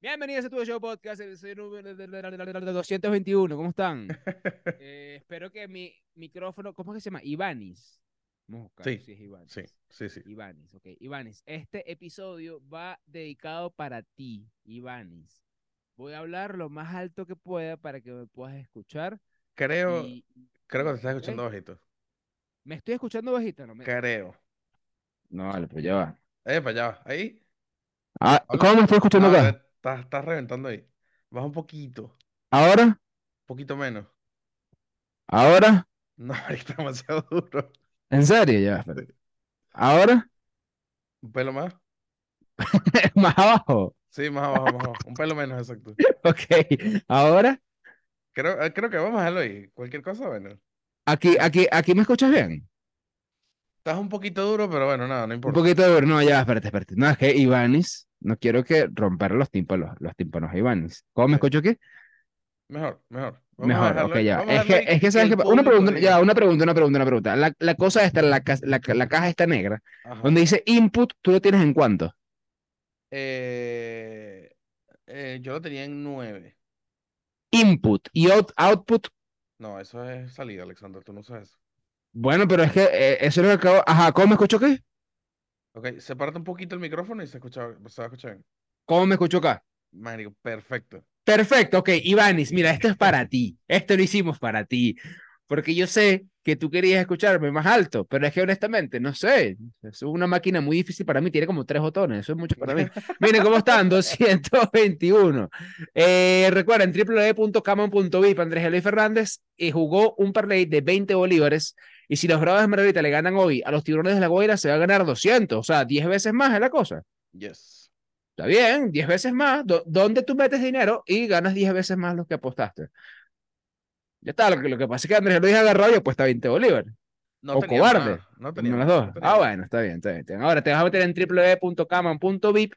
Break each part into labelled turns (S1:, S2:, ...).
S1: Bienvenidos a tu show podcast, número 221. ¿Cómo están? Eh, espero que mi micrófono, ¿cómo es que se llama? Ivanis. Vamos a buscar
S2: Sí,
S1: si es Ivanis.
S2: Sí, sí, sí.
S1: Ivanis, ok. Ivanis, este episodio va dedicado para ti, Ivanis. Voy a hablar lo más alto que pueda para que me puedas escuchar.
S2: Creo,
S1: y-
S2: creo que te estás escuchando bajito.
S1: ¿Me estoy escuchando bajito? No, me...
S2: Creo.
S1: no vale, pero ya va.
S2: Eh, para allá. Ahí.
S1: Ah, ¿Cómo me estoy escuchando
S2: Ah,
S1: acá?
S2: Estás, estás reventando ahí. Baja un poquito.
S1: ¿Ahora?
S2: Un poquito menos.
S1: ¿Ahora?
S2: No, está demasiado duro.
S1: ¿En serio? Ya, espera. ¿Ahora?
S2: Un pelo más.
S1: ¿Más abajo?
S2: Sí, más abajo, más abajo. Un pelo menos, exacto.
S1: Ok. ¿Ahora?
S2: Creo, eh, creo que vamos a dejarlo ahí. Cualquier cosa, bueno.
S1: Aquí, aquí, aquí me escuchas bien.
S2: Estás un poquito duro, pero bueno, nada, no
S1: Un
S2: importa.
S1: poquito de no, ya, espérate, espérate. No, es que Ivanis, no quiero que romper los tímpanos, los tímpanos a Ivanis. ¿Cómo me escucho aquí?
S2: Mejor, mejor. Vamos
S1: Mejor,
S2: dejarlo
S1: ok, ya. Es que, es que, ¿sabes qué? Una pregunta, ya, una pregunta, una pregunta, una pregunta. La, la cosa está, la, ca- la, la caja está negra,
S2: Ajá.
S1: donde dice input, ¿tú lo tienes en cuánto?
S2: Eh, eh, yo lo tenía en 9.
S1: Input y out- output,
S2: No, eso es salida, Alexander. Tú no sabes eso.
S1: Bueno, pero es que eh, eso es lo que acabo, ajá, ¿cómo me escucho aquí?
S2: Ok, sepárate un poquito el micrófono y se escucha, se bien.
S1: ¿Cómo me escucho acá?
S2: Marico, perfecto.
S1: Perfecto, ok, Ivanis, mira, esto es para ti, esto lo hicimos para ti, porque yo sé que tú querías escucharme más alto, pero es que honestamente, no sé, es una máquina muy difícil para mí, tiene como tres botones, eso es mucho para mí. Miren cómo están, 221. Eh, recuerden, www.camon.vip, Andrés Eloy Fernández y jugó un parlay de 20 bolívares, y si los Bravos de Margarita le ganan hoy a los Tiburones de la Guaira, se va a ganar 200, o sea, 10 veces más es la cosa.
S2: Yes.
S1: Está bien, 10 veces más. Do- ¿Dónde tú metes dinero y ganas 10 veces más lo que apostaste? Ya está, lo que, lo que pasa es que Andrés lo dije agarrado y apuesta 20 bolívares.
S2: No
S1: o cobarde.
S2: nada, No teníamos,
S1: de las
S2: no
S1: dos. Ah, bueno, está bien, está bien. está bien. Ahora te vas a meter en www.caman.vip.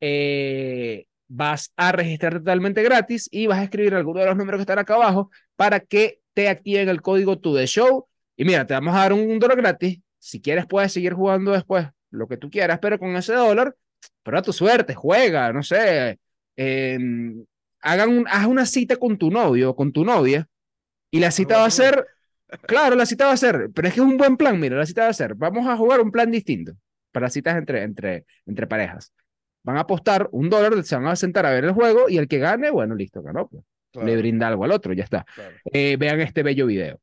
S1: eh, vas a registrar totalmente gratis y vas a escribir alguno de los números que están acá abajo para que te activen el código to the show. Y mira, te vamos a dar un dólar gratis. Si quieres, puedes seguir jugando después lo que tú quieras, pero con ese dólar, prueba tu suerte, juega, no sé. eh, hagan un, haz una cita con tu novio o con tu novia y la cita va a ser, claro, la cita va a ser, pero es que es un buen plan, mira, la cita va a ser, vamos a jugar un plan distinto para citas entre, entre, entre parejas. Van a apostar un dólar, se van a sentar a ver el juego y el que gane, bueno, listo, ganó. pues.
S2: Claro,
S1: Le brinda algo al otro, ya está.
S2: claro.
S1: Eh, vean este bello video.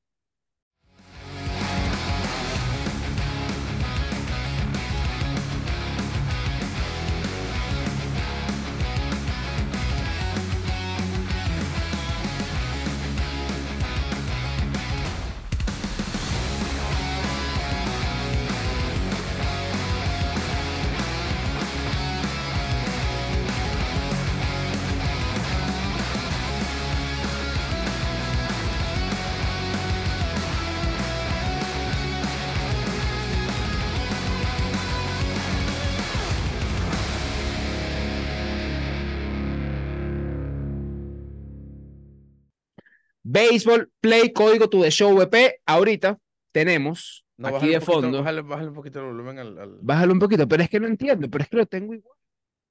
S1: Baseball Play Código to the Show VP. Ahorita tenemos
S2: No,
S1: aquí
S2: bájale
S1: de
S2: poquito,
S1: fondo.
S2: Bájale, bájale un poquito el volumen al, al-
S1: Bájalo un poquito, pero es que no entiendo, pero es que lo tengo igual.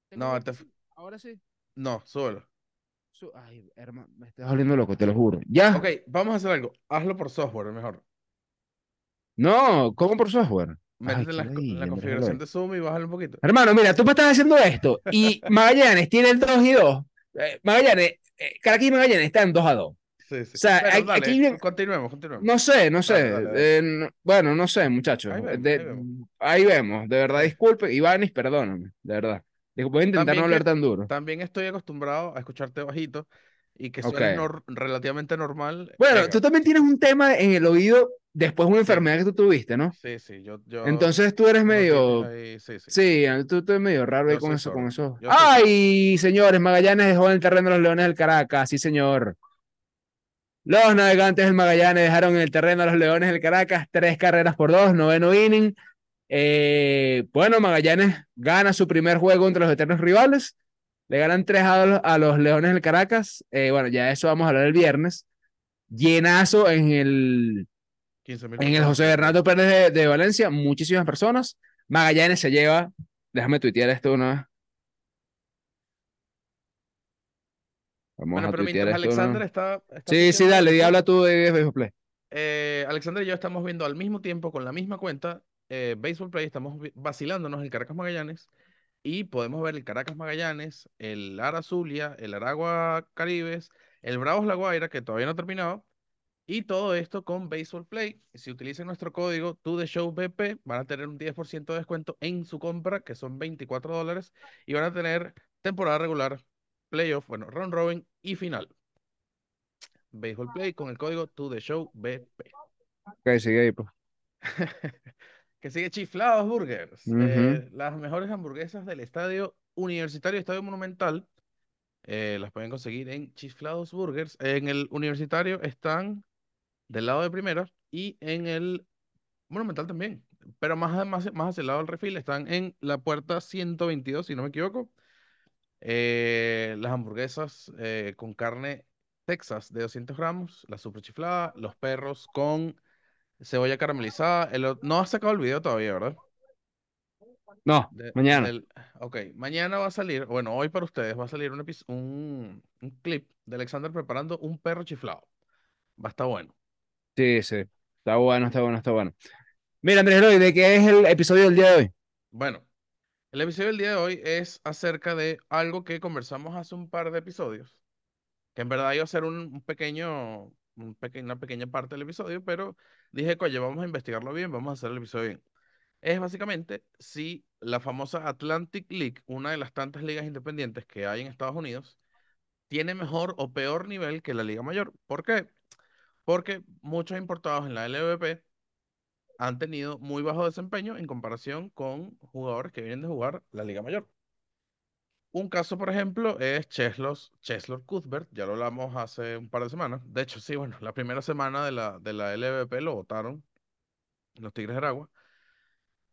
S1: Tengo
S2: No, te-.
S1: Ahora sí.
S2: No.
S1: Su- Ay, hermano, me estás volviendo loco, te lo juro. ¿Ya?
S2: Ok, vamos a hacer algo. Hazlo por software, mejor.
S1: No, ¿cómo por software? Ay,
S2: Métete en la, configuración de Zoom y bájale un poquito.
S1: Hermano, mira, tú me estás haciendo esto y Magallanes tiene el 2 y 2. Eh, Magallanes, eh, Caracas y Magallanes están 2 a 2.
S2: Sí, sí.
S1: O sea, hay-
S2: dale,
S1: aquí
S2: continuemos, continuemos.
S1: No sé, no sé.
S2: Dale, dale,
S1: eh, no- bueno, no sé, muchachos.
S2: Ahí vemos,
S1: De-
S2: ahí vemos.
S1: ahí vemos, de verdad, disculpe. Ivanis, perdóname, de verdad. Digo, Voy a intentar
S2: También
S1: no hablar
S2: que-
S1: tan duro.
S2: También estoy acostumbrado a escucharte bajito y que
S1: Ok.
S2: suenes nor- relativamente normal.
S1: Bueno,
S2: Venga.
S1: tú también tienes un tema en el oído después de una
S2: Sí.
S1: enfermedad que tú tuviste, ¿no?
S2: Sí, sí, yo, yo
S1: Entonces tú eres
S2: no
S1: medio...
S2: ahí- sí, sí.
S1: Sí, tú, tú eres medio raro ahí con eso, con eso.
S2: Yo soy
S1: ¡Ay, señores! Magallanes dejó en el terreno a los Leones del Caracas, sí, señor. Los navegantes del Magallanes dejaron en el terreno a los Leones del Caracas, tres carreras por dos, noveno inning. Eh, bueno, Magallanes gana su primer juego entre los eternos rivales. Le ganan tres a los, a los Leones del Caracas. Eh, bueno, ya eso vamos a hablar el viernes. Llenazo en el,
S2: 15.000
S1: en el. José Bernardo Pérez de, de Valencia, muchísimas personas. Magallanes se lleva, déjame tuitear esto una vez. Vamos
S2: Bueno,
S1: a
S2: pero mientras
S1: esto,
S2: Alexander
S1: ¿no?
S2: está, está
S1: Sí, sí, dale, y habla tú de Béisbol Play.
S2: eh, Alexander y yo estamos viendo al mismo tiempo con la misma cuenta eh, Baseball Play, estamos vacilándonos el Caracas Magallanes y podemos ver el Caracas Magallanes, el Ara Zulia, el Aragua Caribes, el Bravos La Guaira, que todavía no ha terminado, y todo esto con Baseball Play. Si utilizan nuestro código ToTheShowBP, van a tener un 10% de descuento en su compra, que son 24 dólares, y van a tener temporada regular, playoff, bueno, round robin y final. Baseball Play con el código ToTheShowBP.
S1: Ok, sigue ahí, pues.
S2: Que sigue Chiflados Burgers. Eh, las mejores hamburguesas del estadio universitario, estadio monumental. eh, las pueden conseguir en Chiflados Burgers. En el universitario están del lado de primera y en el monumental también. Pero más, más, más hacia el lado del refil están en la puerta 122, si no me equivoco. Eh, las hamburguesas eh, con carne Texas de 200 gramos, la super chiflada, los perros con cebolla caramelizada. El no has sacado el video todavía, ¿verdad?
S1: No,
S2: De-
S1: mañana.
S2: del- ok, mañana va a salir, bueno, hoy para ustedes va a salir un, un, un clip de Alexander preparando un perro chiflado. Va a estar bueno.
S1: Sí, sí. Está bueno, está bueno, está bueno. Mira, Andrés Eloy, ¿de qué es el episodio del día de hoy?
S2: Bueno, el episodio del día de hoy es acerca de algo que conversamos hace un par de episodios, que en verdad iba a ser un, pequeño, un una pequeña parte del episodio, pero dije, oye, vamos a investigarlo bien, vamos a hacer el episodio bien. Es básicamente si la famosa Atlantic League, una de las tantas ligas independientes que hay en Estados Unidos, tiene mejor o peor nivel que la Liga Mayor. ¿Por qué? Porque muchos importados en la LVP han tenido muy bajo desempeño en comparación con jugadores que vienen de jugar la Liga Mayor. Un caso, por ejemplo, es Cheslos, Cheslor Cuthbert, ya lo hablamos hace un par de semanas. De hecho, sí, bueno, la primera semana de la, de la LVP lo votaron los Tigres de Aragua.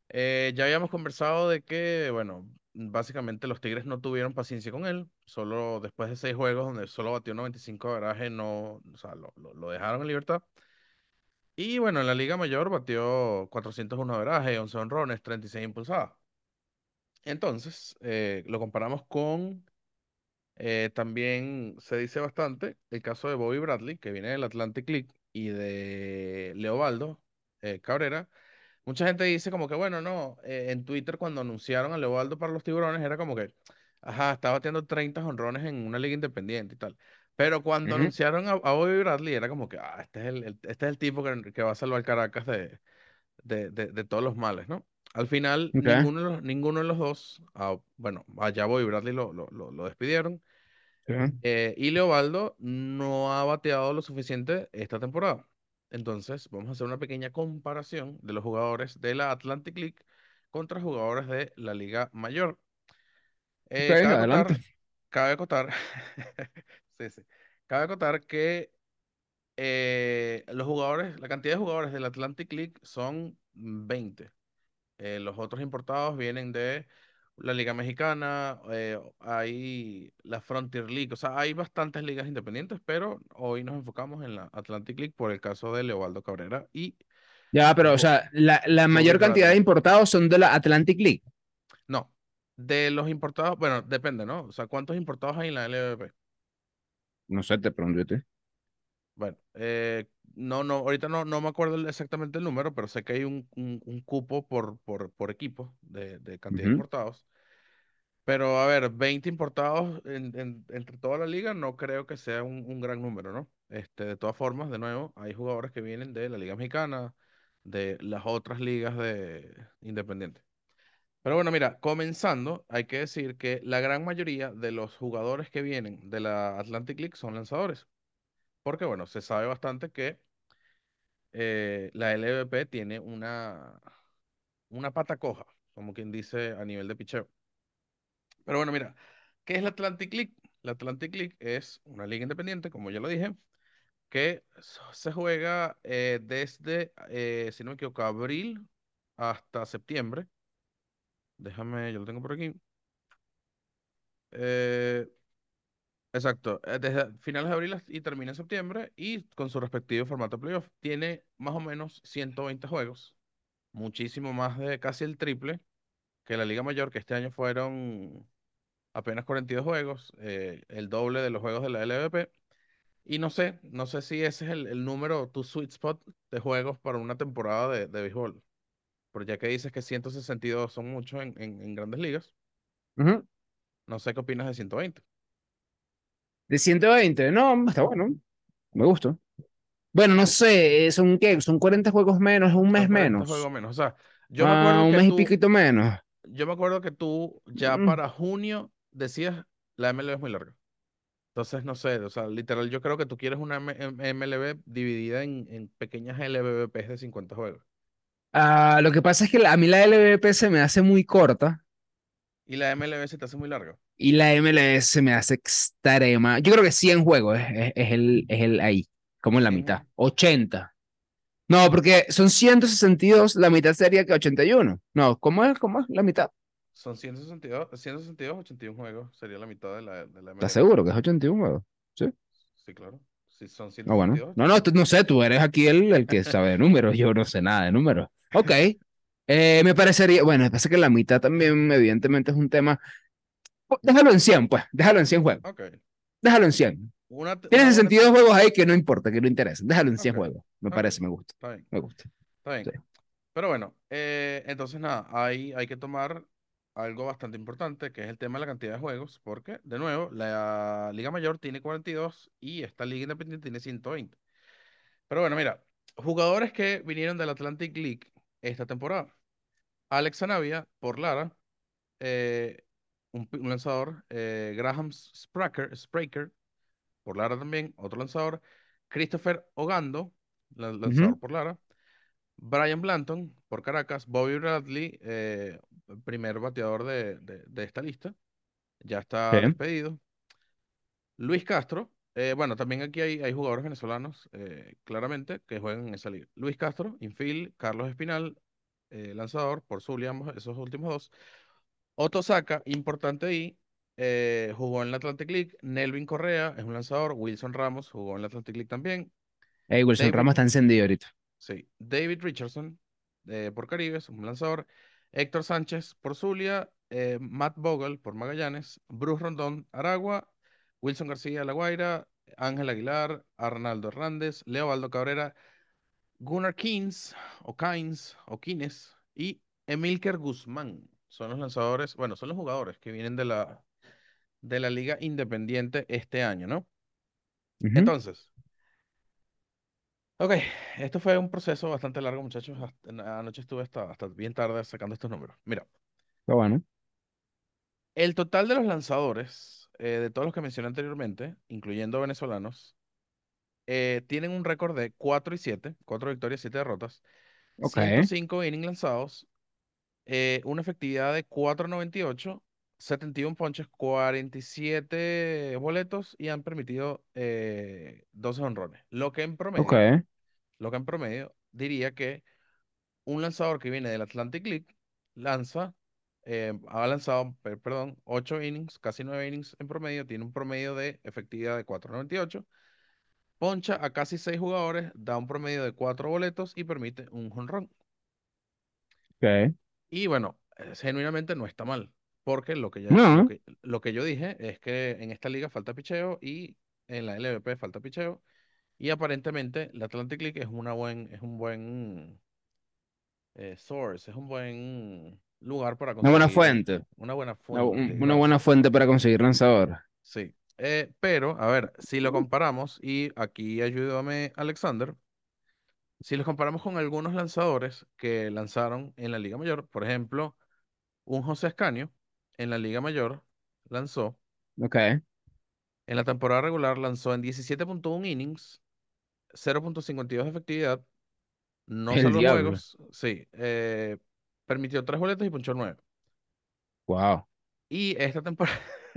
S2: Eh, ya habíamos conversado de que, bueno, básicamente los Tigres no tuvieron paciencia con él. Solo después de seis juegos donde solo batió 95 de averaje, no, o sea, lo- lo dejaron en libertad. Y bueno, en la Liga Mayor batió 401 de averaje, 11 honrones, 36 impulsadas. Entonces, eh, lo comparamos con, eh, también se dice bastante, el caso de Bobby Bradley, que viene del Atlantic League, y de Leobaldo eh, Cabrera. Mucha gente dice como que, bueno, no, eh, en Twitter cuando anunciaron a Leobaldo para los Tiburones era como que, ajá, está batiendo 30 jonrones en una liga independiente y tal. Pero cuando
S1: Ujú.
S2: anunciaron a, a Bobby Bradley era como que, ah, este es el, el- este es el tipo que, que va a salvar Caracas de, de, de, de todos los males, ¿no? Al final,
S1: Ok,
S2: ninguno de los, ninguno de los dos, ah, bueno, allá Bobby Bradley lo, lo, lo, lo despidieron.
S1: sí.
S2: eh, y Leobaldo no ha bateado lo suficiente esta temporada. Entonces, vamos a hacer una pequeña comparación de los jugadores de la Atlantic League contra jugadores de la Liga Mayor. Eh, cabe
S1: adelante.
S2: acotar, cabe acotar, Cabe acotar que eh, los jugadores, la cantidad de jugadores del Atlantic League son 20. Eh, los otros importados vienen de la Liga Mexicana, eh, hay la Frontier League, o sea, hay bastantes ligas independientes, pero hoy nos enfocamos en la Atlantic League por el caso de Leobaldo Cabrera y
S1: Ya, pero, o sea, la, la mayor cantidad de importados son de la Atlantic League.
S2: No, de los importados, bueno, depende, ¿no? O sea, ¿cuántos importados hay en la LVP?
S1: No sé, te pregunté.
S2: Bueno, eh, no, no, ahorita no, no me acuerdo exactamente el número, pero sé que hay un, un- un cupo por, por, por equipo de, de cantidad de importados. Pero a ver, 20 importados en- en- entre toda la liga no creo que sea un, un gran número, ¿no? Este, de todas formas, de nuevo, hay jugadores que vienen de la Liga Mexicana, de las otras ligas de Independiente. Pero bueno, mira, comenzando, hay que decir que la gran mayoría de los jugadores que vienen de la Atlantic League son lanzadores. Porque bueno, se sabe bastante que eh, la LVP tiene una, una pata coja, como quien dice a nivel de picheo. Pero bueno, mira, ¿qué es la Atlantic League? La Atlantic League es una liga independiente, como ya lo dije, que se juega eh, desde, eh, si no me equivoco, abril hasta septiembre. Déjame, yo lo tengo por aquí. Eh, exacto, eh, desde finales de abril y termina en septiembre y con su respectivo formato de playoff. Tiene más o menos 120 juegos, muchísimo más de casi el triple que la Liga Mayor, que este año fueron apenas 42 juegos, eh, el doble de los juegos de la LVP. Y no sé, no sé si ese es el, número, tu sweet spot de juegos para una temporada de béisbol. Porque ya que dices que 162 son muchos en, en, en grandes ligas, no sé qué opinas de 120.
S1: De 120, no, está bueno, me gusta. Bueno, no sé, eh, son qué, son 40 juegos menos, un mes
S2: 40
S1: menos.
S2: juegos menos. O sea, yo me
S1: Ah,
S2: acuerdo
S1: un
S2: que
S1: mes y
S2: tú,
S1: piquito menos.
S2: yo me acuerdo que tú ya
S1: Mm.
S2: para junio decías la MLB es muy larga. Entonces, no sé, o sea, literal, yo creo que tú quieres una M- MLB dividida en, en pequeñas LVPs de 50 juegos.
S1: Ah, lo que pasa es que la- a mí la LVP se me hace muy corta
S2: Y la MLB se te hace muy larga.
S1: y la MLS se me hace extrema. Yo creo que 100 juegos es, es- es el, es el ahí, como en la
S2: 100
S1: mitad.
S2: juegos.
S1: 80. No, porque son 162, la mitad sería que 81. No, ¿cómo es? ¿Cómo es la mitad?
S2: Son 162, 162, 81 juegos. Sería la mitad de la, de la
S1: ¿Estás
S2: MLB.
S1: seguro que es 81 juegos? Sí.
S2: Sí, claro. Sí, son
S1: Ah, bueno.
S2: 162.
S1: No, no, no sé, tú eres aquí el, el que sabe de números, yo no sé nada de números. Ok. Eh, me parecería, bueno, parece que la mitad también, evidentemente, es un tema. Pues, Déjalo en 100, pues, déjalo en 100 juegos.
S2: Ok.
S1: Déjalo en 100.
S2: Una, te-
S1: Tiene
S2: una buena
S1: 62
S2: te-
S1: juegos ahí que no importa, que no interesan. Déjalo en 100
S2: Ok,
S1: juegos. Me parece, me gusta,
S2: Está bien,
S1: me gusta.
S2: está bien.
S1: Sí.
S2: Pero bueno, eh, entonces nada, hay, hay que tomar algo bastante importante, que es el tema de la cantidad de juegos, porque, de nuevo, la Liga Mayor tiene 42 y esta Liga Independiente tiene 120. Pero bueno, mira, jugadores que vinieron del Atlantic League esta temporada. Alex Zanavia por Lara, eh, un, lanzador, eh, Graham Spraker, Spraker por Lara también, otro lanzador, Christopher Ogando, la- lanzador por Lara, Brian Blanton por Caracas, Bobby Bradley, eh, primer bateador de, de- de esta lista, ya está despedido. Luis Castro, eh, bueno, también aquí hay, hay jugadores venezolanos, eh, claramente, que juegan en esa liga. Luis Castro, infield, Carlos Espinal, lanzador, por Zulia, ambos, esos últimos dos. Otto Saka, importante ahí, eh, jugó en la Atlantic League. Nelvin Correa es un lanzador. Wilson Ramos jugó en la Atlantic League también.
S1: Ey, Wilson
S2: David,
S1: Ramos está encendido ahorita.
S2: Sí, David Richardson eh, por Caribe, es un lanzador. Héctor Sánchez por Zulia. eh, Matt Bogle por Magallanes. Bruce Rondón, Aragua. Wilson García, La Guaira. Ángel Aguilar, Arnaldo Hernández, Leobaldo Cabrera, Gunnar Keynes, o Kynes, o Kines, y Emilker Guzmán. Son los lanzadores, bueno, son los jugadores que vienen de la, de la Liga Independiente este año, ¿no? Entonces, ok, esto fue un proceso bastante largo, muchachos. Hasta- anoche estuve hasta, hasta bien tarde sacando estos números. Mira,
S1: Está bueno.
S2: el total de los lanzadores, eh, de todos los que mencioné anteriormente, incluyendo venezolanos, eh, tienen un récord de 4 y 7, 4 victorias, 7 derrotas,
S1: Ok,
S2: 105 innings lanzados, eh, una efectividad de 4.98, 71 ponches, 47 boletos y han permitido eh, 12 honrones. Lo que en promedio, lo que en promedio diría que un lanzador que viene del Atlantic League lanza, eh, ha lanzado, per- perdón, 8 innings, casi 9 innings en promedio, tiene un promedio de efectividad de 4.98, poncha a casi 6 jugadores, da un promedio de 4 boletos y permite un jonrón.
S1: ok.
S2: Y bueno, eh, genuinamente no está mal, porque lo que, ya,
S1: No,
S2: lo que, lo que yo dije es que en esta liga falta picheo y en la LVP falta picheo. Y aparentemente la Atlantic League es, una buen, es un buen eh, source, es un buen lugar para
S1: una buena
S2: conseguir
S1: fuente.
S2: una buena fuente,
S1: una buena fuente para conseguir lanzador.
S2: Sí. Eh, pero, a ver, si lo comparamos, y aquí ayúdame Alexander, si los comparamos con algunos lanzadores que lanzaron en la Liga Mayor, por ejemplo, un José Escanio en la Liga Mayor lanzó,
S1: Ok.
S2: en la temporada regular lanzó en 17.1 innings, 0.52 de efectividad, no
S1: diablo.
S2: juegos, sí, eh, permitió tres boletos y punchó nueve.
S1: Wow.
S2: Y esta temporada,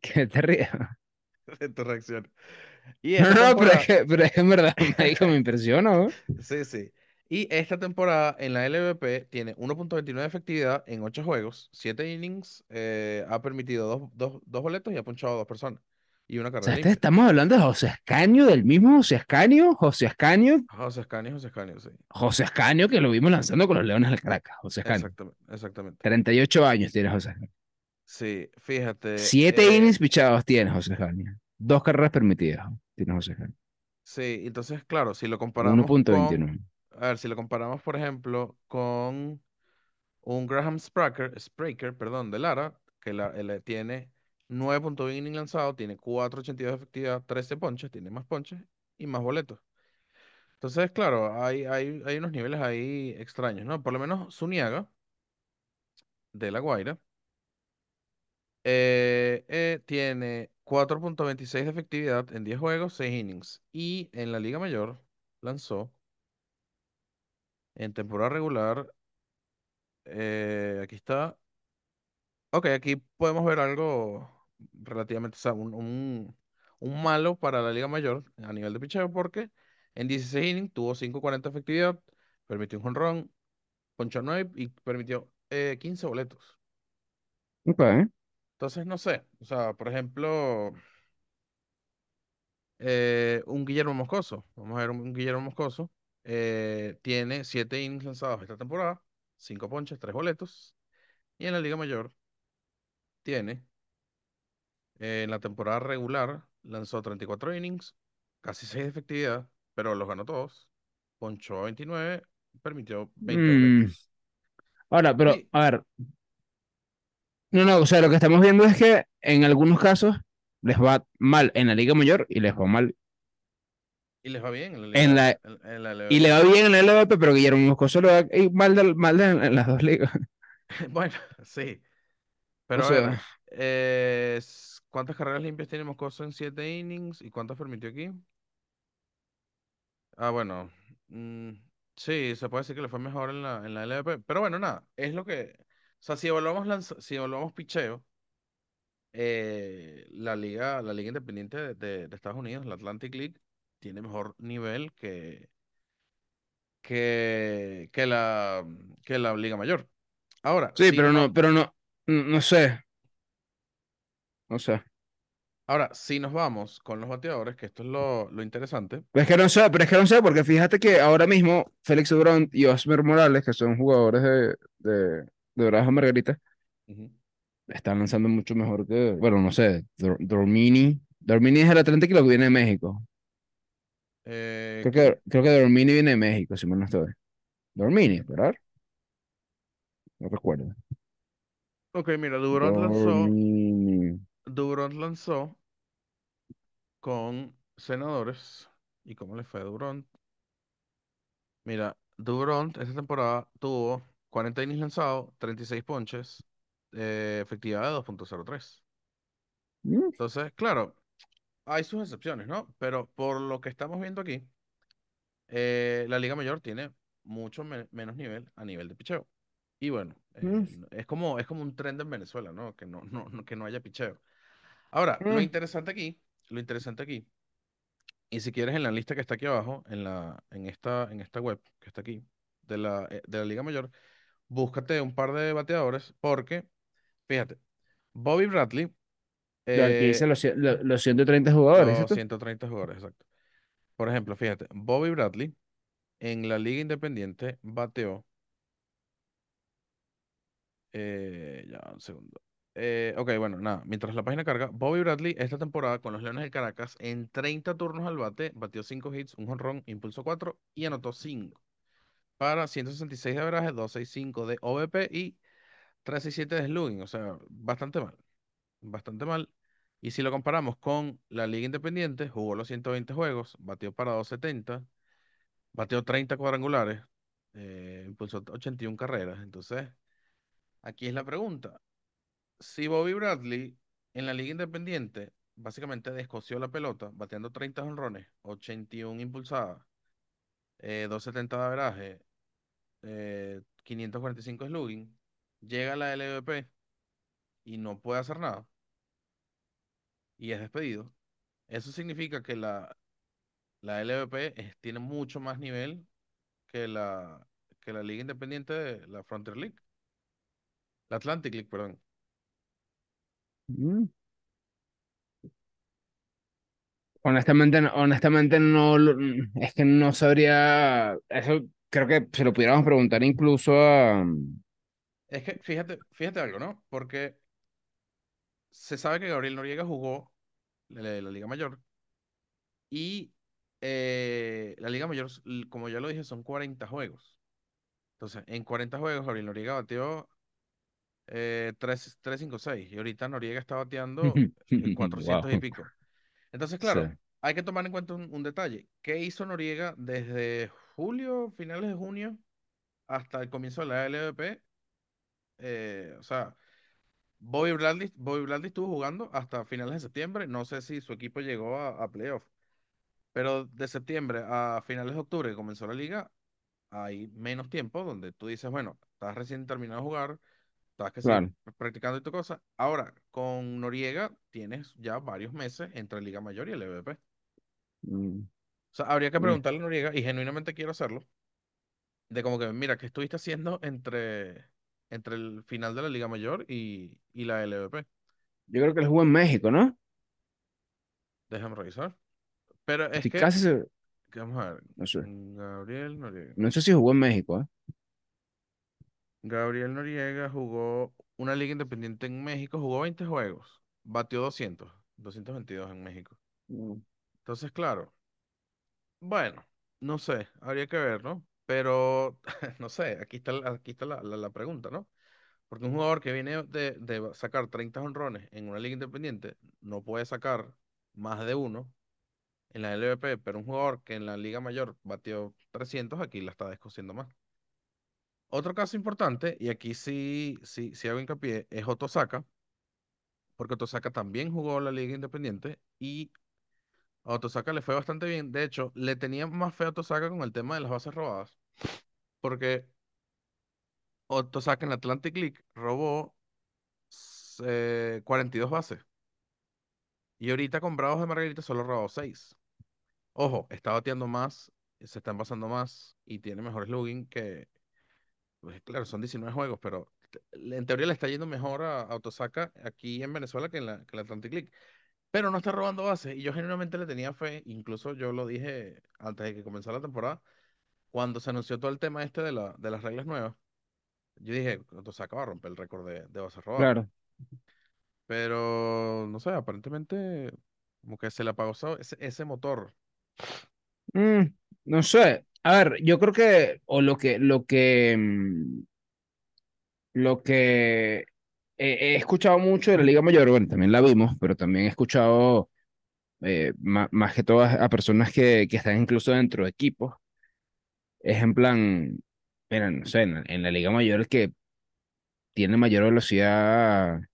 S1: ¿Qué te ríes?
S2: tu reacción. Y
S1: No, no, pero es que, pero es que en verdad me me impresionó.
S2: sí, sí. Y esta temporada en la LVP tiene 1.29 de efectividad en 8 juegos, 7 innings, eh, ha permitido dos, dos, dos boletos y ha punchado a dos personas. Y una
S1: O
S2: carrera
S1: sea, este estamos hablando de José Ascanio, del mismo José Ascanio, José Ascanio,
S2: José Escanio, José Escanio, sí.
S1: José Ascanio, que lo vimos lanzando con los Leones del Caracas. José Ascanio.
S2: Exactamente, exactamente.
S1: 38 años tiene José Ascanio.
S2: Sí, fíjate.
S1: Siete
S2: eh,
S1: innings pichados tiene José Jaime. Dos carreras permitidas tiene José Jaime.
S2: sí, entonces, claro, si lo comparamos
S1: punto
S2: con,
S1: veintinueve.
S2: A ver, si lo comparamos, por ejemplo, con un Graham Spraker, Spraker, perdón, de Lara, que la, él tiene 9.1 innings lanzado, tiene 4.82 de efectividad, 13 ponches, tiene más ponches y más boletos. Entonces, claro, hay, hay, hay unos niveles ahí extraños, ¿no? Por lo menos Zuniaga, de La Guaira, eh, eh, tiene 4.26 de efectividad en 10 juegos, 6 innings. Y en la Liga Mayor lanzó en temporada regular, eh, aquí está. Ok, aquí podemos ver algo relativamente, o sea, un, un, un malo para la Liga Mayor a nivel de picheo, porque en 16 innings tuvo 5.40 de efectividad, permitió un jonrón, ponchó 9 y permitió eh, 15 boletos.
S1: Ok.
S2: Entonces, no sé, o sea, por ejemplo, eh, un Guillermo Moscoso, vamos a ver un, un Guillermo Moscoso, eh, tiene 7 innings lanzados esta temporada, 5 ponches, 3 boletos, y en la Liga Mayor tiene, eh, en la temporada regular, lanzó 34 innings, casi 6 de efectividad, pero los ganó todos, ponchó 29, permitió 20
S1: Mm. Ahora, pero, a ver, no, no, o sea, lo que estamos viendo es que en algunos casos les va mal en la Liga Mayor y les va mal
S2: y les va bien en la
S1: en la,
S2: en, en la
S1: y le va bien en la LVP, pero Guillermo Moscoso le va y mal, del- mal de- en las dos ligas.
S2: Bueno, sí.
S1: O
S2: Pero a ver,
S1: sea,
S2: eh, ¿cuántas carreras limpias tiene Moscoso en siete innings y cuántas permitió aquí? Ah, bueno, mm, sí, se puede decir que le fue mejor en la, en la LVP, pero bueno, nada, es lo que, o sea, si evaluamos, lanza- si evaluamos picheo, eh, la liga, la liga independiente de, de- de Estados Unidos, la Atlantic League, tiene mejor nivel que, que, que la, que la liga mayor. Ahora,
S1: sí,
S2: si
S1: pero no, pero no, no, sé, no sé.
S2: ahora, si nos vamos con los bateadores, que esto es lo, lo interesante.
S1: Es que no sé, pero es que no sé, porque fíjate que ahora mismo Félix Durant y Osmer Morales, que son jugadores de, de, de Bravos Margarita, están lanzando mucho mejor que, bueno, no sé, Dor- Dormini. Dormini es el Atlántico que viene de México.
S2: Eh,
S1: Creo que, creo que Dormini viene de México, si mal no estoy. Dormini, ¿verdad? No recuerdo.
S2: Ok, mira, Durant lanzó,
S1: Dormini.
S2: Durant lanzó con senadores. ¿Y cómo le fue a Durant? Mira, Durant esta temporada tuvo 40 innings lanzados, 36 ponches, eh, efectividad de 2.03.
S1: Mm,
S2: Entonces, claro, hay sus excepciones, ¿no? Pero por lo que estamos viendo aquí, eh, la Liga Mayor tiene mucho me- menos nivel a nivel de picheo. Y bueno,
S1: mm,
S2: eh, es como, es como un trend en Venezuela, ¿no? Que no, no, no- que no haya picheo. Ahora, lo
S1: mm.
S2: interesante aquí, lo interesante aquí, y si quieres en la lista que está aquí abajo, en la, en esta, en esta web que está aquí, de la, eh, de la Liga Mayor, búscate un par de bateadores, porque, fíjate, Bobby Bradley,
S1: Yo Aquí dice
S2: eh,
S1: los, los 130 jugadores,
S2: los
S1: ¿cierto?
S2: 130 jugadores, exacto. Por ejemplo, fíjate, Bobby Bradley en la Liga Independiente bateó, eh, ya, un segundo. Eh, ok, bueno, nada, mientras la página carga, Bobby Bradley esta temporada con los Leones del Caracas en 30 turnos al bate, batió 5 hits, un jonrón, impulsó 4 y anotó 5 para 166 de average, 265 de OVP y 367 de slugging, o sea, bastante mal, bastante mal. Y si lo comparamos con la Liga Independiente, jugó los 120 juegos, batió para 270, batió 30 cuadrangulares, eh, impulsó 81 carreras. Entonces, aquí es la pregunta. Si Bobby Bradley en la Liga Independiente básicamente descoció la pelota, bateando 30 jonrones, 81 impulsadas, eh, 270 de average, eh, 545 slugging, llega a la LVP y no puede hacer nada y es despedido. Eso significa que la, la LVP es- tiene mucho más nivel que la, que la Liga Independiente de la Frontier League, la Atlantic League, perdón.
S1: Mm. Honestamente, no- honestamente no, mm, es que no sabría, eso creo que se lo pudiéramos preguntar incluso a,
S2: Es que fíjate, fíjate algo, ¿no? Porque se sabe que Gabriel Noriega jugó la, la Liga Mayor y eh, la Liga Mayor, como ya lo dije, son 40 juegos. Entonces, en 40 juegos, Gabriel Noriega bateó eh, 3, 356 y ahorita Noriega está bateando eh, 400 y
S1: Wow.
S2: pico. Entonces,
S1: Sí.
S2: claro, hay que tomar en cuenta un, un detalle. ¿Qué hizo Noriega desde julio, finales de junio, hasta el comienzo de la LVP? Eh, o sea, Bobby Bradley, Bobby Bradley estuvo jugando hasta finales de septiembre. No sé si su equipo llegó a, a playoff, pero de septiembre a finales de octubre que comenzó la liga, hay menos tiempo donde tú dices, bueno, estás recién terminado de jugar, estás que
S1: Claro.
S2: practicando y tu cosa. Ahora, con Noriega tienes ya varios meses entre Liga Mayor y el EVP.
S1: Mm,
S2: O sea, habría que preguntarle a Noriega, y genuinamente quiero hacerlo, de como que, mira, ¿qué estuviste haciendo entre, entre el final de la Liga Mayor y, y la LVP?
S1: Yo creo que él jugó en México, ¿no?
S2: Déjame revisar. Pero es
S1: Estoy
S2: que,
S1: casi
S2: vamos a ver,
S1: No sé.
S2: Gabriel Noriega.
S1: No sé si jugó en México, ¿eh?
S2: Gabriel Noriega jugó una liga independiente en México, jugó 20 juegos, batió 200, 222 en México.
S1: Mm.
S2: Entonces, claro, bueno, no sé, habría que ver, ¿no? Pero, no sé, aquí está, aquí está la, la- la pregunta, ¿no? Porque un jugador que viene de, de sacar 30 honrones en una liga independiente no puede sacar más de uno en la LVP, pero un jugador que en la liga mayor batió 300, aquí la está descosiendo más. Otro caso importante, y aquí sí, sí, sí hago hincapié, es Otosaka, porque Otosaka también jugó la liga independiente y a Otosaka le fue bastante bien. De hecho, le tenía más fe a Otosaka con el tema de las bases robadas, porque Otosaka en la Atlantic League robó eh, 42 bases y ahorita con Bravos de Margarita solo robó 6. Ojo, está bateando más, se están pasando más y tiene mejores slugging que, pues, claro, son 19 juegos, pero en teoría le está yendo mejor a, a aquí en Venezuela que en la, que en la Atlantic League. Pero no está robando bases y yo genuinamente le tenía fe, incluso yo lo dije antes de que comenzara la temporada, cuando se anunció todo el tema este de, la, de las reglas nuevas. Yo dije, Otosaka va a romper el récord de, de bases robadas.
S1: Claro.
S2: Pero, no sé, aparentemente como que se le apagó ese, ese motor.
S1: Mm, no sé. A ver, yo creo que, o lo que, lo que, mm, lo que he, he escuchado mucho de la Liga Mayor, bueno, también la vimos, pero también he escuchado eh, ma- más, que todas a personas que, que están incluso dentro de equipos, es en plan, mira, no sé, en, en la Liga Mayor el que tiene mayor velocidad, va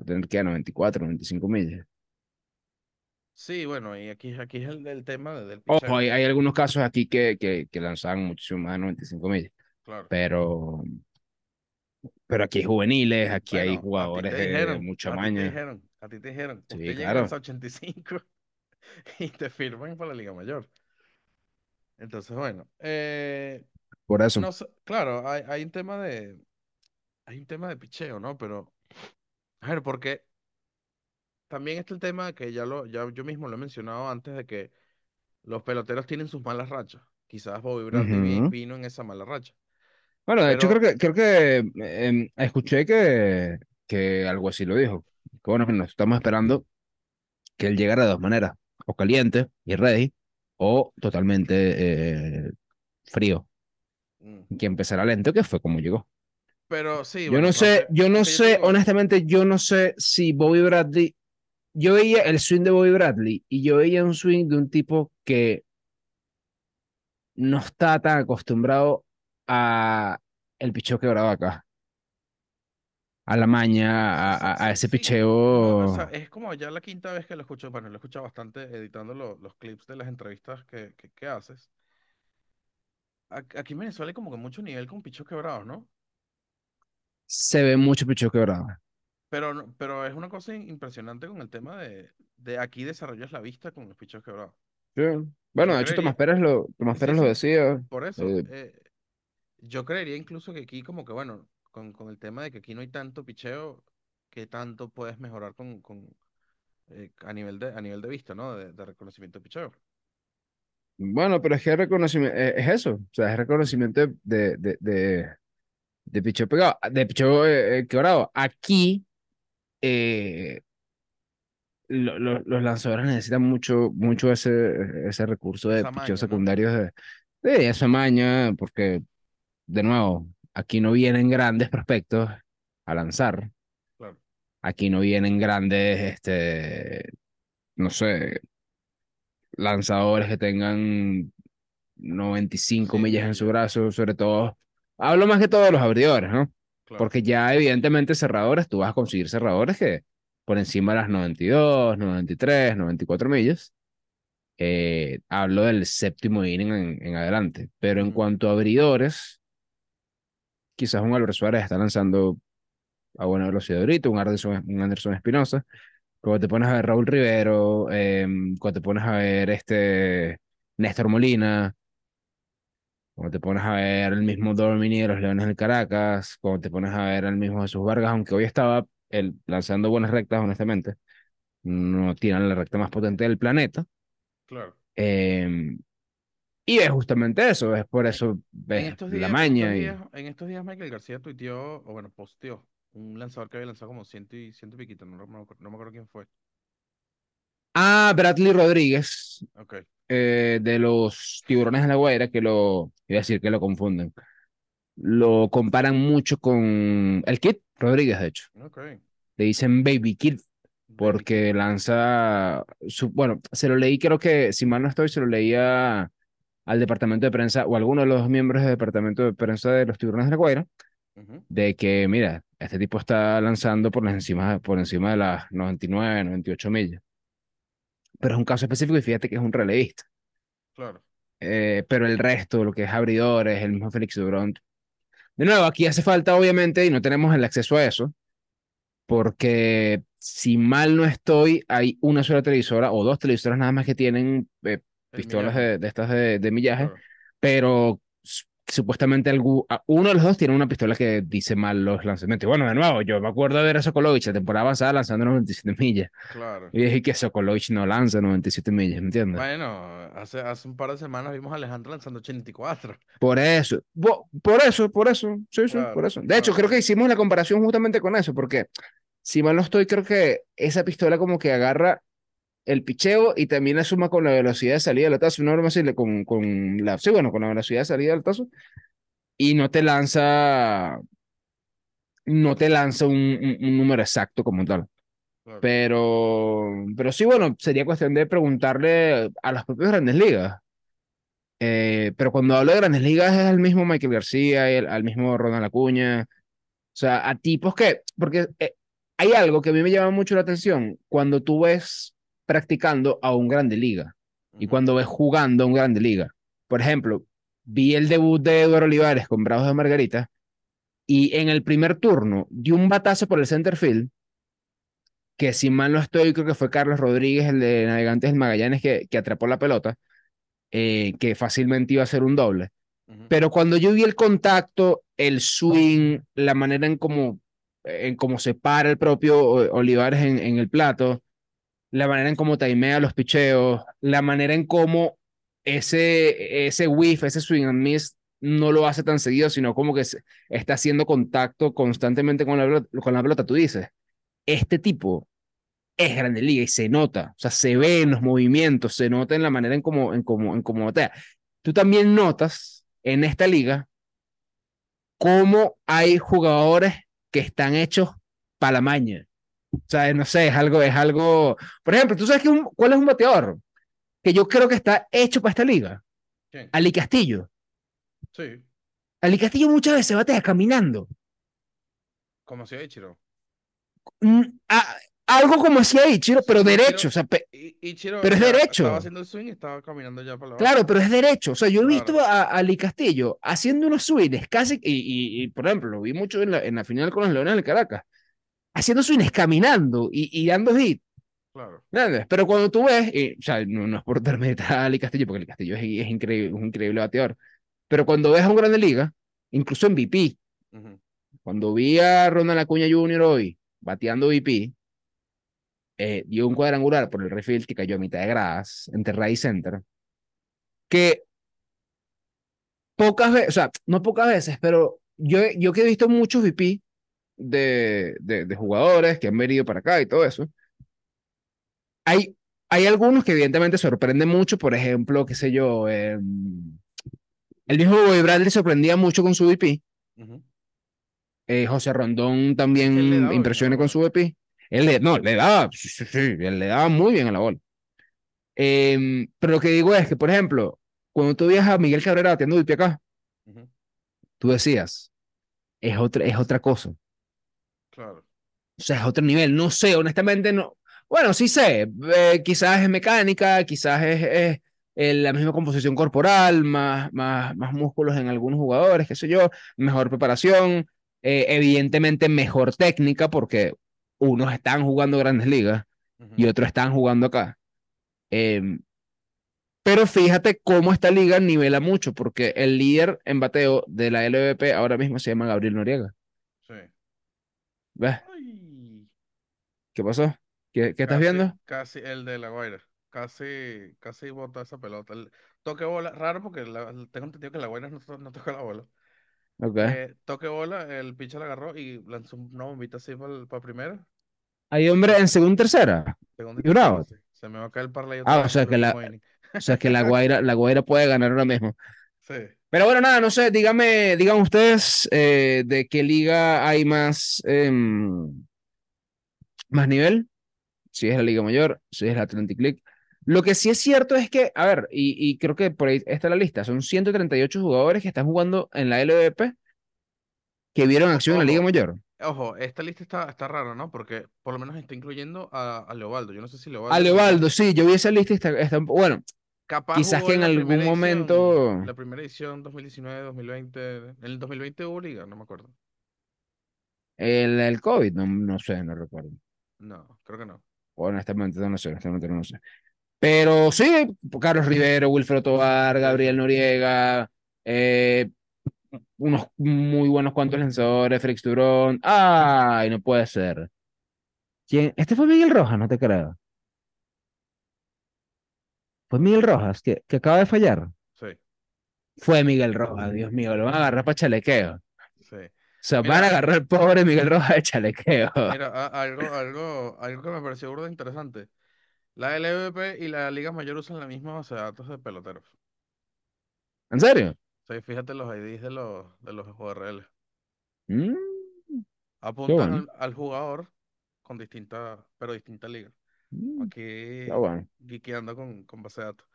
S1: a tener que a 94, 95 millas.
S2: Sí, bueno, y aquí, aquí es el, el tema de- del
S1: Ojo,
S2: picheo,
S1: hay, hay algunos casos aquí que, que, que lanzaban muchísimo más de 95 millas,
S2: claro.
S1: pero, pero aquí hay juveniles, aquí hay
S2: Bueno,
S1: jugadores de mucha
S2: a ti te
S1: maña.
S2: dijeron, a ti te dijeron,
S1: Sí,
S2: usted llega a
S1: claro,
S2: lanzar 85 y te firman para la Liga Mayor. Entonces, bueno, eh,
S1: por eso.
S2: no claro, hay, hay un tema de, hay un tema de picheo, ¿no? Pero, a ver, porque también está el tema que ya lo, ya yo mismo lo he mencionado antes de que los peloteros tienen sus malas rachas. Quizás Bobby Bradley vi-
S1: Ujú.
S2: vino en esa mala racha.
S1: Bueno, de hecho creo que, creo que em, escuché que, que algo así lo dijo. Que bueno, nos estamos esperando que él llegara de dos maneras, o caliente y ready, o totalmente eh, frío,
S2: mm,
S1: que empezara lento, que fue como llegó.
S2: pero sí,
S1: Yo no sé, yo no sé, honestamente, yo no sé si Bobby Bradley, yo veía el swing de Bobby Bradley y yo veía un swing de un tipo que no está tan acostumbrado a el picheo quebrado acá, a la maña, a, a, a ese
S2: sí. No,
S1: picheo.
S2: es como ya la quinta vez que lo escucho, bueno, lo he escuchado bastante editando lo- los clips de las entrevistas que, que, que haces. Ac- Aquí en Venezuela hay como que mucho nivel con pichos quebrados, ¿no?
S1: Se ve mucho picheo quebrado.
S2: Pero, pero es una cosa impresionante con el tema de, de aquí desarrollas la vista con los pichos quebrados.
S1: Sí. Bueno,
S2: Yo
S1: de hecho, Tomás Pérez lo, Tomás
S2: sí,
S1: Pérez lo
S2: sí,
S1: decía.
S2: por eso,
S1: eh,
S2: eh, yo creería incluso que aquí como que, bueno, con, con el tema de que aquí no hay tanto picheo, ¿qué tanto puedes mejorar con, con, eh, a nivel de, a nivel de vista, ¿no? De, de reconocimiento de picheo.
S1: bueno, pero es que reconocimiento, es eso, o sea, es reconocimiento de, de, de, de picheo pegado, de picheo eh, eh, quebrado. Aquí eh, lo- lo- los lanzadores necesitan mucho, mucho ese, ese recurso de picheos
S2: maña, ¿no?
S1: secundarios de, de esa maña, porque, de nuevo, aquí no vienen grandes prospectos a lanzar.
S2: Claro.
S1: Aquí no vienen grandes, este, no sé, lanzadores que tengan 95
S2: 100
S1: millas en su brazo, sobre todo. Hablo más que todo de los abridores, ¿no?
S2: Claro.
S1: Porque ya evidentemente cerradores, tú vas a conseguir cerradores que por encima de las 92, 93, 94 millas. Eh, hablo del séptimo inning en, en adelante. Pero en cuanto a abridores, quizás un Álvaro Suárez está lanzando a buena velocidad ahorita, un Anderson, un Anderson Espinosa. Cuando te pones a ver Raúl Rivero, eh, cuando te pones a ver este Néstor Molina, cuando te pones a ver el mismo Dormini de los Leones del Caracas, cuando te pones a ver el mismo Jesús Vargas, aunque hoy estaba él lanzando buenas rectas, honestamente, no tiran la recta más potente del planeta.
S2: Claro.
S1: Eh, y es justamente eso, es por eso
S2: En
S1: ves
S2: estos
S1: la
S2: días, en
S1: maña
S2: estos
S1: y
S2: días, en estos días Michael García tuiteó, o bueno, posteó un lanzador que había lanzado como ciento y ciento y piquito, no, no me acuerdo- no me acuerdo quién fue.
S1: Ah, Bradley Rodríguez, eh, de los Tiburones de la Guaira, que lo, iba a decir que lo confunden. Lo comparan mucho con el Kid Rodríguez, de hecho. Le dicen Baby Kid porque lanza, su, bueno, se lo leí, creo que, si mal no estoy, se lo leía al departamento de prensa o a alguno de los miembros del departamento de prensa de los Tiburones de la Guaira, de que, mira, este tipo está lanzando por las encima, por encima de las 99, 98 millas. Pero es un caso específico y fíjate que es un relevista.
S2: Claro.
S1: Eh, pero el resto, lo que es abridores, el mismo Félix Durón. De nuevo, aquí hace falta, obviamente, y no tenemos el acceso a eso, porque si mal no estoy, hay una sola televisora o dos televisoras nada más que tienen eh, pistolas
S2: millaje,
S1: de, de estas de, de millaje,
S2: claro.
S1: pero su- supuestamente algu- a- uno de los dos tiene una pistola que dice mal los lanzamientos. Y bueno, de nuevo, yo me acuerdo de ver a Sokolovich la temporada pasada lanzando 97 millas.
S2: Claro.
S1: Y dije que Sokolovich no lanza 97 millas, ¿me entiendes?
S2: Bueno, hace, hace un par de semanas vimos a Alejandro lanzando 84.
S1: Por eso, bo- por eso, por eso, sí, sí, por
S2: Claro,
S1: eso. De hecho,
S2: claro.
S1: creo que hicimos la comparación justamente con eso, porque si mal no estoy, creo que esa pistola como que agarra el picheo y también la suma con la velocidad de salida del tazo, una broma así, con, con la, sí, bueno, con la velocidad de salida del tazo, y no te lanza, no te lanza un, un- un número exacto como tal.
S2: Claro.
S1: Pero, pero sí, bueno, sería cuestión de preguntarle a las propias grandes ligas. Eh, pero cuando hablo de grandes ligas es al mismo Michael García, el- al mismo Ronald Acuña, o sea, a tipos que, porque eh, hay algo que a mí me llama mucho la atención cuando tú ves practicando a un grande liga y cuando ves jugando a un grande liga. Por ejemplo, vi el debut de Eduardo Olivares con Bravos de Margarita y en el primer turno dio un batazo por el center field que si mal no estoy, creo que fue Carlos Rodríguez, el de Navegantes del Magallanes, que, que atrapó la pelota, eh, que fácilmente iba a ser un doble. Pero cuando yo vi el contacto, el swing, la manera en cómo, en cómo se para el propio O- Olivares en, en el plato, la manera en cómo timea los picheos, la manera en cómo ese, ese whiff, ese swing and miss no lo hace tan seguido, sino como que está haciendo contacto constantemente con la, pelota- con la pelota. Tú dices, este tipo es grande liga y se nota, o sea, se ve en los movimientos, se nota en la manera en cómo, en cómo, en cómo batea. Tú también notas en esta liga cómo hay jugadores que están hechos para la maña. O sea, no sé, es algo, es algo. Por ejemplo, ¿tú sabes que un- cuál es un bateador? Que yo creo que está hecho para esta liga.
S2: ¿Quién?
S1: Ali Castillo.
S2: Sí,
S1: Ali Castillo muchas veces batea caminando.
S2: como hacía Ichiro.
S1: Mm, a- algo como hacía Ichiro, pero derecho. O sea, pe-
S2: Ichiro
S1: Pero es
S2: ya
S1: derecho.
S2: Estaba haciendo el swing y estaba caminando ya para la.
S1: Claro, pero es derecho. O sea, yo he visto
S2: Claro.
S1: a, a Ali Castillo haciendo unos swings casi, y, y, y, por ejemplo, lo vi mucho en la, en la final con los Leones del Caracas, haciendo swings caminando y, y dando hit.
S2: Claro.
S1: Pero cuando tú ves, y, o sea, no, no es por desmeritar a Ali Castillo, porque Ali Castillo es, es increíble, un increíble bateador, pero cuando ves a un grande liga, incluso en VP,
S2: Ujú.
S1: cuando vi a Ronald Acuña Jr. hoy bateando VP, eh, dio un cuadrangular por el refield que cayó a mitad de gradas, entre Ray Center, que pocas veces, o sea, no pocas veces, pero yo, yo que he visto muchos VP, de, de, de jugadores que han venido para acá y todo eso. Hay, hay algunos que evidentemente sorprenden mucho, por ejemplo, qué sé yo, eh, el mismo Bobby Bradley sorprendía mucho con su VP.
S2: Ujú.
S1: Eh, José Rondón también
S2: daba
S1: impresiona con su VP. Él le, no, le daba, sí, sí, sí, él le daba muy bien a la bola. Em, pero lo que digo es que, por ejemplo, cuando tú viajas a Miguel Cabrera batiendo VP acá,
S2: Ujú.
S1: tú decías, es otra, es otra cosa. O sea, es otro nivel. No sé, honestamente no. Bueno, sí sé. eh, quizás es mecánica, quizás es, es, eh, la misma composición corporal, más, más, más músculos en algunos jugadores, qué sé yo, mejor preparación, eh, evidentemente mejor técnica, porque unos están jugando grandes ligas y otros están jugando acá. Em, pero fíjate cómo esta liga nivela mucho, porque el líder en bateo de la LVP ahora mismo se llama Gabriel Noriega.
S2: Sí.
S1: ¿Ves?
S2: Ay,
S1: ¿Qué pasó? ¿Qué, qué estás
S2: casi,
S1: viendo?
S2: casi el de La Guaira. Casi, casi bota esa pelota. El toque bola, raro porque la- tengo entendido que La Guaira no, no toca la bola.
S1: Ok.
S2: Eh, toque bola, el pitcher la agarró y lanzó una bombita así para primera.
S1: Hay hombre en segunda tercera.
S2: Segunda tercera, sí. Se me va a caer el parlay
S1: Ah, o sea que la, o sea que la Guaira, la Guaira puede ganar ahora mismo.
S2: Sí.
S1: Pero bueno, nada, no sé, dígame, digan ustedes eh, de qué liga hay más, em, más nivel, si es la Liga Mayor, si es la Atlantic League. Lo que sí es cierto es que, a ver, y, y creo que por ahí está la lista, son 138 jugadores que están jugando en la LVP que vieron acción en la Liga Mayor.
S2: ojo, esta lista está, está rara, ¿no? Porque por lo menos está incluyendo a, a Leobaldo. Yo no sé si
S1: A
S2: Leobaldo también.
S1: Leobaldo, sí, yo vi esa lista y está, está- bueno,
S2: Capaz
S1: quizás que
S2: en
S1: algún
S2: edición,
S1: momento,
S2: la primera edición 2019, 2020. En el 2020 hubo liga, no me acuerdo.
S1: el, el COVID, no, no sé, no recuerdo.
S2: No, creo que no.
S1: Honestamente, no sé, honestamente no sé. Pero sí, Carlos Rivero, Wilfredo Tovar,
S2: Sí,
S1: Gabriel. Noriega, eh, unos muy buenos cuantos lanzadores, Félix Turón. Ay, no puede ser. ¿Quién? Este fue Miguel Rojas, no te creo. Fue Miguel Rojas, que, que acaba de fallar.
S2: Sí,
S1: Fue Miguel Rojas, Dios mío, lo van a agarrar para chalequeo.
S2: sí.
S1: Sea, van a
S2: Mira,
S1: agarrar al pobre Miguel Rojas de chalequeo.
S2: mira, a- algo, algo, algo que me pareció burda interesante. La LVP y la Liga Mayor usan la misma base de datos de peloteros.
S1: ¿En serio?
S2: Sí, fíjate los IDs de los, de los URL.
S1: Mm,
S2: Apuntan
S1: bueno.
S2: al, al jugador con distinta, pero distinta liga.
S1: Mm,
S2: Aquí
S1: bueno.
S2: geekeando con, con base de datos.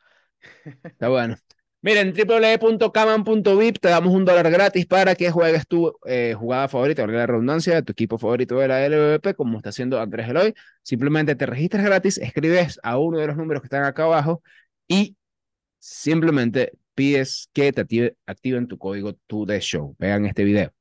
S1: Está bueno. Miren, www.caman.vip te damos un dólar gratis para que juegues tu eh, jugada favorita, valga la redundancia, de tu equipo favorito de la LVP, como está haciendo Andrés Eloy. Simplemente te registras gratis, escribes a uno de los números que están acá abajo y simplemente pides que te active- activen tu código to the show. Vean este video.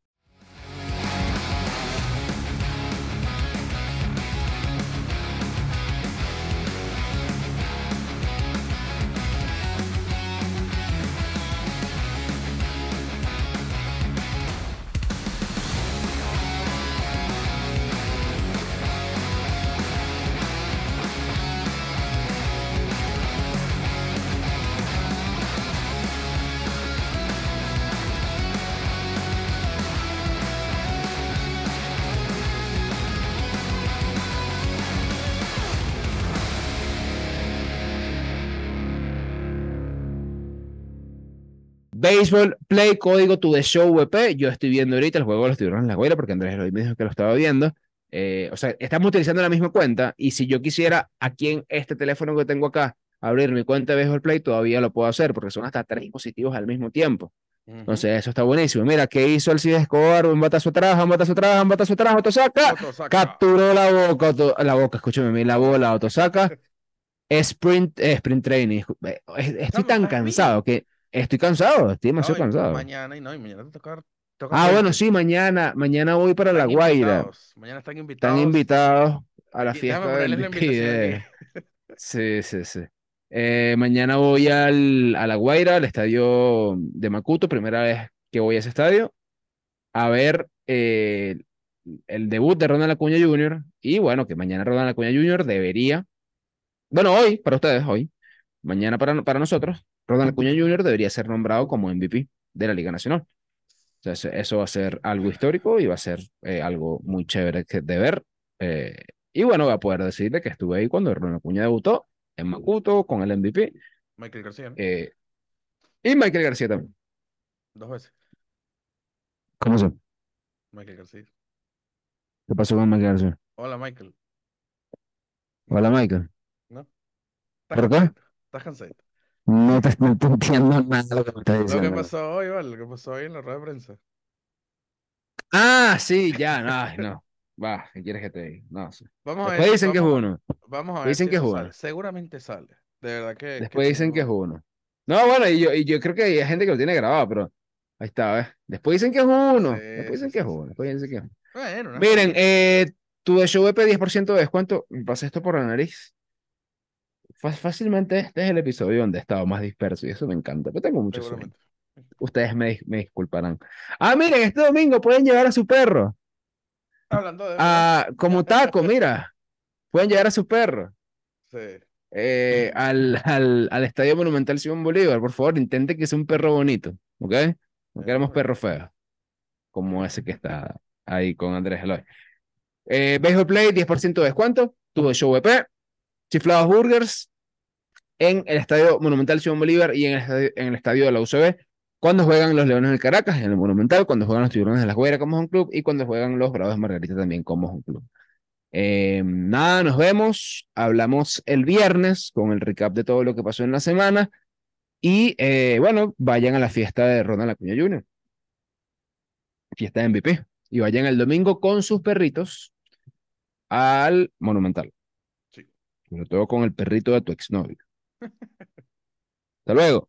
S1: Baseball Play, código to the show VP. Yo estoy viendo ahorita el juego de los tiburones en la Guaira porque Andrés Eloy me dijo que lo estaba viendo. Eh, o sea, estamos utilizando la misma cuenta y si yo quisiera aquí en este teléfono que tengo acá abrir mi cuenta de Baseball Play, todavía lo puedo hacer porque son hasta tres dispositivos al mismo tiempo. Entonces, eso está buenísimo. Mira, ¿qué hizo el Cid Escobar? Un batazo atrás, un batazo atrás, un batazo atrás, Otosaka.
S2: Otosaka.
S1: Capturó la boca, la boca, escúchame mí, la bola, Otosaka. Sprint, eh, sprint training. Estoy tan cansado que estoy cansado, estoy demasiado cansado.
S2: mañana y no, y mañana te toca, toca
S1: Ah, bueno,
S2: frente.
S1: sí, mañana, mañana voy para La Guaira.
S2: invitados. Mañana están invitados.
S1: Están invitados a la fiesta del Pide. Sí, sí, sí. Eh, mañana voy al, a La Guaira, al estadio de Macuto, primera vez que voy a ese estadio, a ver eh, el debut de Ronald Acuña Jr. Y bueno, que mañana Ronald Acuña Jr. debería, bueno, hoy, para ustedes, hoy, mañana para, para nosotros, Ronald Acuña Jr. debería ser nombrado como MVP de la Liga Nacional. sea, eso, eso va a ser algo histórico y va a ser eh, algo muy chévere de ver. Eh, y bueno, voy a poder decirle que estuve ahí cuando Ronald Acuña debutó en Macuto con el MVP
S2: Michael García,
S1: eh, y Michael García también.
S2: Dos veces.
S1: ¿Cómo se?
S2: Michael García.
S1: ¿Qué pasó con Michael García?
S2: Hola, Michael.
S1: Hola, Michael.
S2: ¿No? ¿Estás
S1: ¿Por qué?
S2: ¿Estás cansadito?
S1: No te, no te entiendo nada de lo que me estás
S2: Lo que
S1: diciendo.
S2: pasó hoy, ¿vale? Lo que pasó hoy en la rueda de prensa.
S1: Ah, sí, ya, no, ay, no. Va, ¿qué quieres que te diga? No sé.
S2: Vamos a ver
S1: Después dicen que es
S2: vamos,
S1: uno.
S2: vamos a ver
S1: Dicen
S2: si
S1: que es
S2: eso. Seguramente sale. De verdad que, que
S1: Después dicen que es uno. No, bueno, y yo, y yo creo que hay gente que lo tiene grabado, pero ahí está, ¿ves? Después dicen que es uno.
S2: Sí,
S1: Después
S2: sí,
S1: dicen
S2: sí,
S1: que es
S2: sí,
S1: uno.
S2: sí,
S1: Después
S2: sí,
S1: dicen
S2: sí.
S1: que es uno.
S2: Bueno, una
S1: Miren, eh, tu de ShowVP 10% de descuento. Me pasé esto por la nariz. Fácilmente este es el episodio donde he estado más disperso y eso me encanta. Pero tengo mucho sueño. Ustedes me, me disculparán. Ah, miren, este domingo pueden llevar a su perro.
S2: Hablando de.
S1: Ah, como taco, mira. Pueden llevar a su perro.
S2: Sí.
S1: eh, al, al, al Estadio Monumental Simón Bolívar. Por favor, intente que sea un perro bonito. ¿Ok? No queremos perros feos. Como ese que está ahí con Andrés Eloy. Eh, Baseball Play, 10% de descuento. Tuvo show VP. Chiflados Burgers. En el Estadio Monumental Simón Bolívar y en el estadio, de la UCB. Cuando juegan los Leones del Caracas en el Monumental, cuando juegan los Tiburones de la Guaira como un club y cuando juegan los Bravos de Margarita también como un club. Eh, nada, nos vemos. Hablamos el viernes con el recap de todo lo que pasó en la semana. Y eh, bueno, vayan a la fiesta de Ronald Acuña Jr. Fiesta de MVP. Y vayan el domingo con sus perritos al Monumental. Sobre todo con el perrito de tu exnovio. Hasta luego.